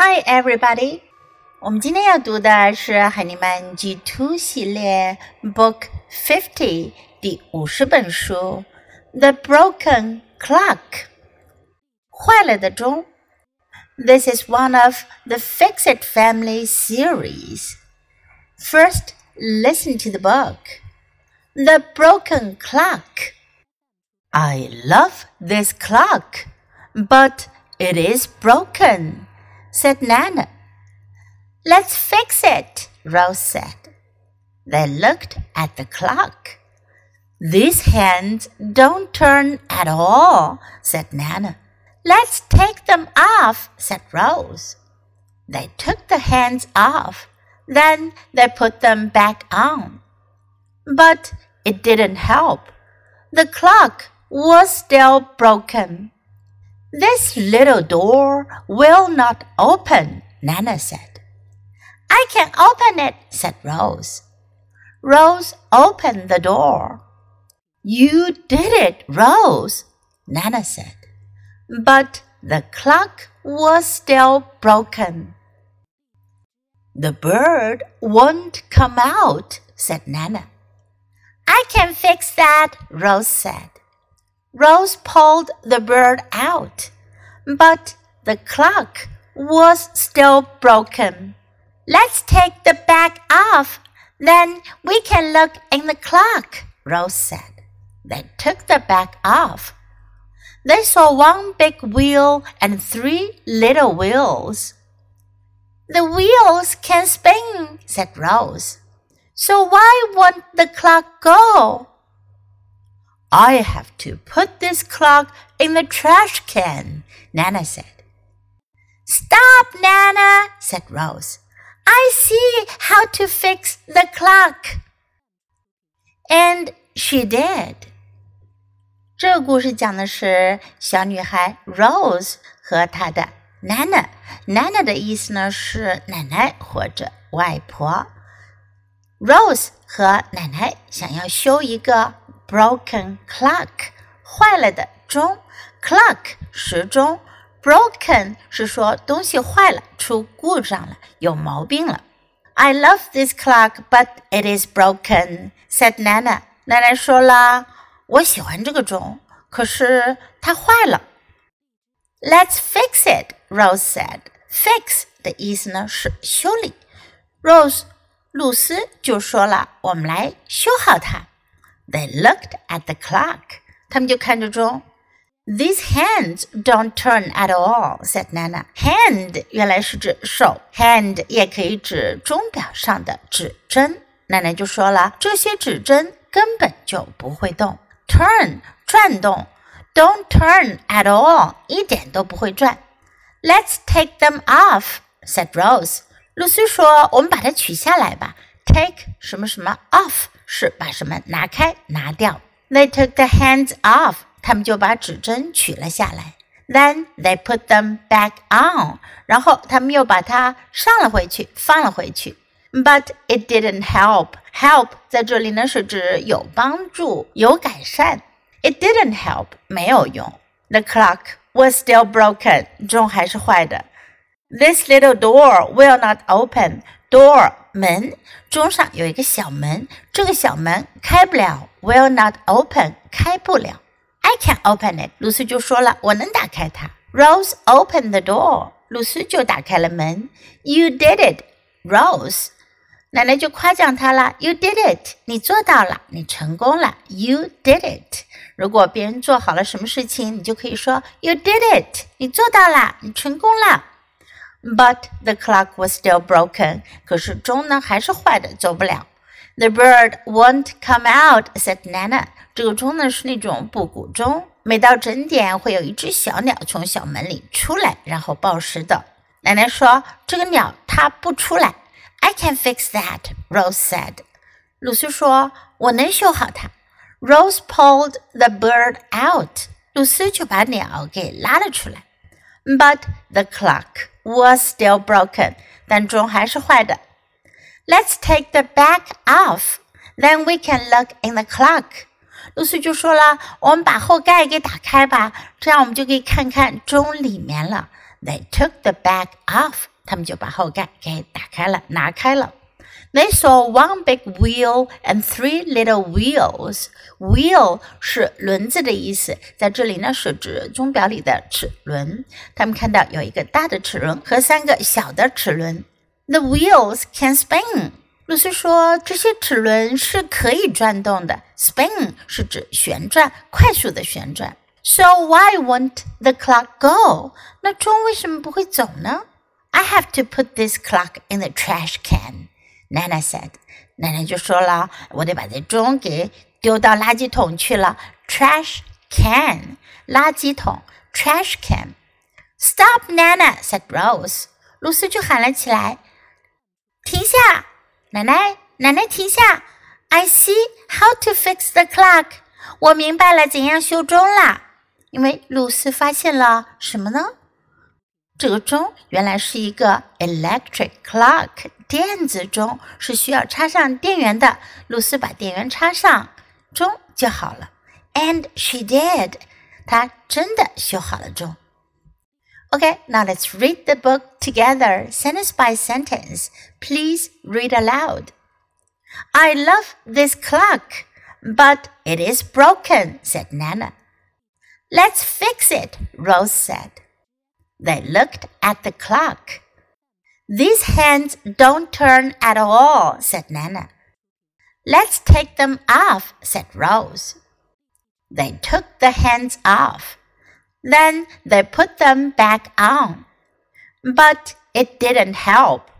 Hi, everybody！我们今天要读的是海尼曼 G Two 系列 Book Fifty 第五十本书《The Broken Clock》坏了的钟。This is one of the Fix It Family series. First, listen to the book. The Broken Clock. I love this clock, but it is broken said Nana. Let's fix it, Rose said. They looked at the clock. These hands don't turn at all, said Nana. Let's take them off, said Rose. They took the hands off. Then they put them back on. But it didn't help. The clock was still broken. This little door will not open, Nana said. I can open it, said Rose. Rose opened the door. You did it, Rose, Nana said. But the clock was still broken. The bird won't come out, said Nana. I can fix that, Rose said. Rose pulled the bird out, but the clock was still broken. Let's take the bag off, then we can look in the clock, Rose said. They took the bag off. They saw one big wheel and three little wheels. The wheels can spin, said Rose. So why won't the clock go? I have to put this clock in the trash can, Nana said. Stop, Nana, said Rose. I see how to fix the clock. And she did. 这个故事讲的是小女孩 Rose 和她的 Nana。Nana 的意思呢是奶奶或者外婆。Rose 和奶奶想要修一个 broken clock 坏了的钟，clock 时钟，broken 是说东西坏了，出故障了，有毛病了。I love this clock, but it is broken," said Nana. 奶奶说了，我喜欢这个钟，可是它坏了。Let's fix it, Rose said. Fix 的意思呢是修理。Rose 露丝就说了，我们来修好它。 They looked at the clock. 他们就看着钟。These hands don't turn at all," said Nana. Hand 原来是指手，hand 也可以指钟表上的指针。奶奶就说了，这些指针根本就不会动。Turn 转动，don't turn at all 一点都不会转。Let's take them off," said Rose. 露丝说：“我们把它取下来吧。Take 什么什么 off。”是把什么拿开、拿掉。They took the hands off，他们就把指针取了下来。Then they put them back on，然后他们又把它上了回去，放了回去。But it didn't help. Help 在这里呢是指有帮助、有改善。It didn't help，没有用。The clock was still broken，钟还是坏的。This little door will not open. Door 门，钟上有一个小门，这个小门开不了，will not open，开不了。I can open it，露丝就说了，我能打开它。Rose opened the door，露丝就打开了门。You did it，Rose，奶奶就夸奖她了。You did it，你做到了，你成功了。You did it，如果别人做好了什么事情，你就可以说 You did it，你做到了，你成功了。But the clock was still broken. 可是钟呢还是坏的，走不了。The bird won't come out," said Nana. 这个钟呢是那种布谷钟，每到整点会有一只小鸟从小门里出来，然后报时的。奶奶说：“这个鸟它不出来。” I can fix that, Rose said. 露丝说：“我能修好它。” Rose pulled the bird out. 露丝就把鸟给拉了出来。But the clock was still broken，但钟还是坏的。Let's take the back off, then we can look in the clock。露丝就说了：“我们把后盖给打开吧，这样我们就可以看看钟里面了。 They took the bag off. 他们就把后盖给打开了，拿开了。 They saw one big wheel and three little wheels. Wheel 是轮子的意思，在这里呢是指钟表里的齿轮。他们看到有一个大的齿轮和三个小的齿轮。The wheels can spin. 露丝说：“这些齿轮是可以转动的。Spin 是指旋转，快速的旋转。So why won't the clock go？那钟为什么不会走呢？I have to put this clock in the trash can. Nana said. 奶奶就说了：“我得把这钟给丢到垃圾桶去了。Trash can，垃圾桶，trash can。Stop, Nana said Rose. 露丝就喊了起来：停下！奶奶，奶奶，停下！I see how to fix the clock。我明白了怎样修钟啦。因为露丝发现了什么呢？这个钟原来是一个 electric clock，电子钟是需要插上电源的。露丝把电源插上钟就好了。And she did，她真的修好了钟。Okay, now let's read the book together, sentence by sentence. Please read aloud. I love this clock, but it is broken, said Nana. Let's fix it, Rose said. They looked at the clock. These hands don't turn at all, said Nana. Let's take them off, said Rose. They took the hands off. Then they put them back on. But it didn't help.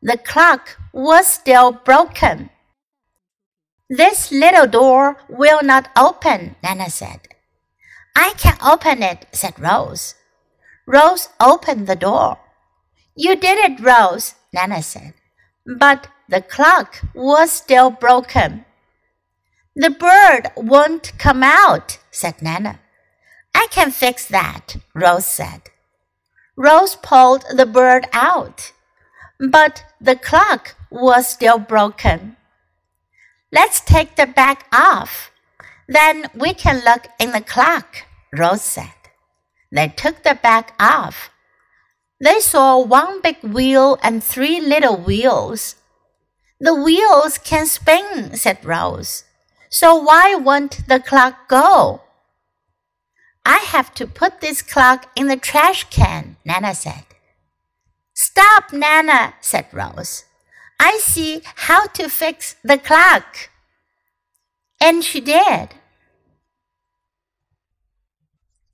The clock was still broken. This little door will not open, Nana said. I can open it, said Rose. Rose opened the door. You did it, Rose, Nana said. But the clock was still broken. The bird won't come out, said Nana. I can fix that, Rose said. Rose pulled the bird out, but the clock was still broken. Let's take the bag off. Then we can look in the clock, Rose said. They took the bag off. They saw one big wheel and three little wheels. The wheels can spin, said Rose. So why won't the clock go? I have to put this clock in the trash can, Nana said. Stop, Nana, said Rose. I see how to fix the clock. And she did.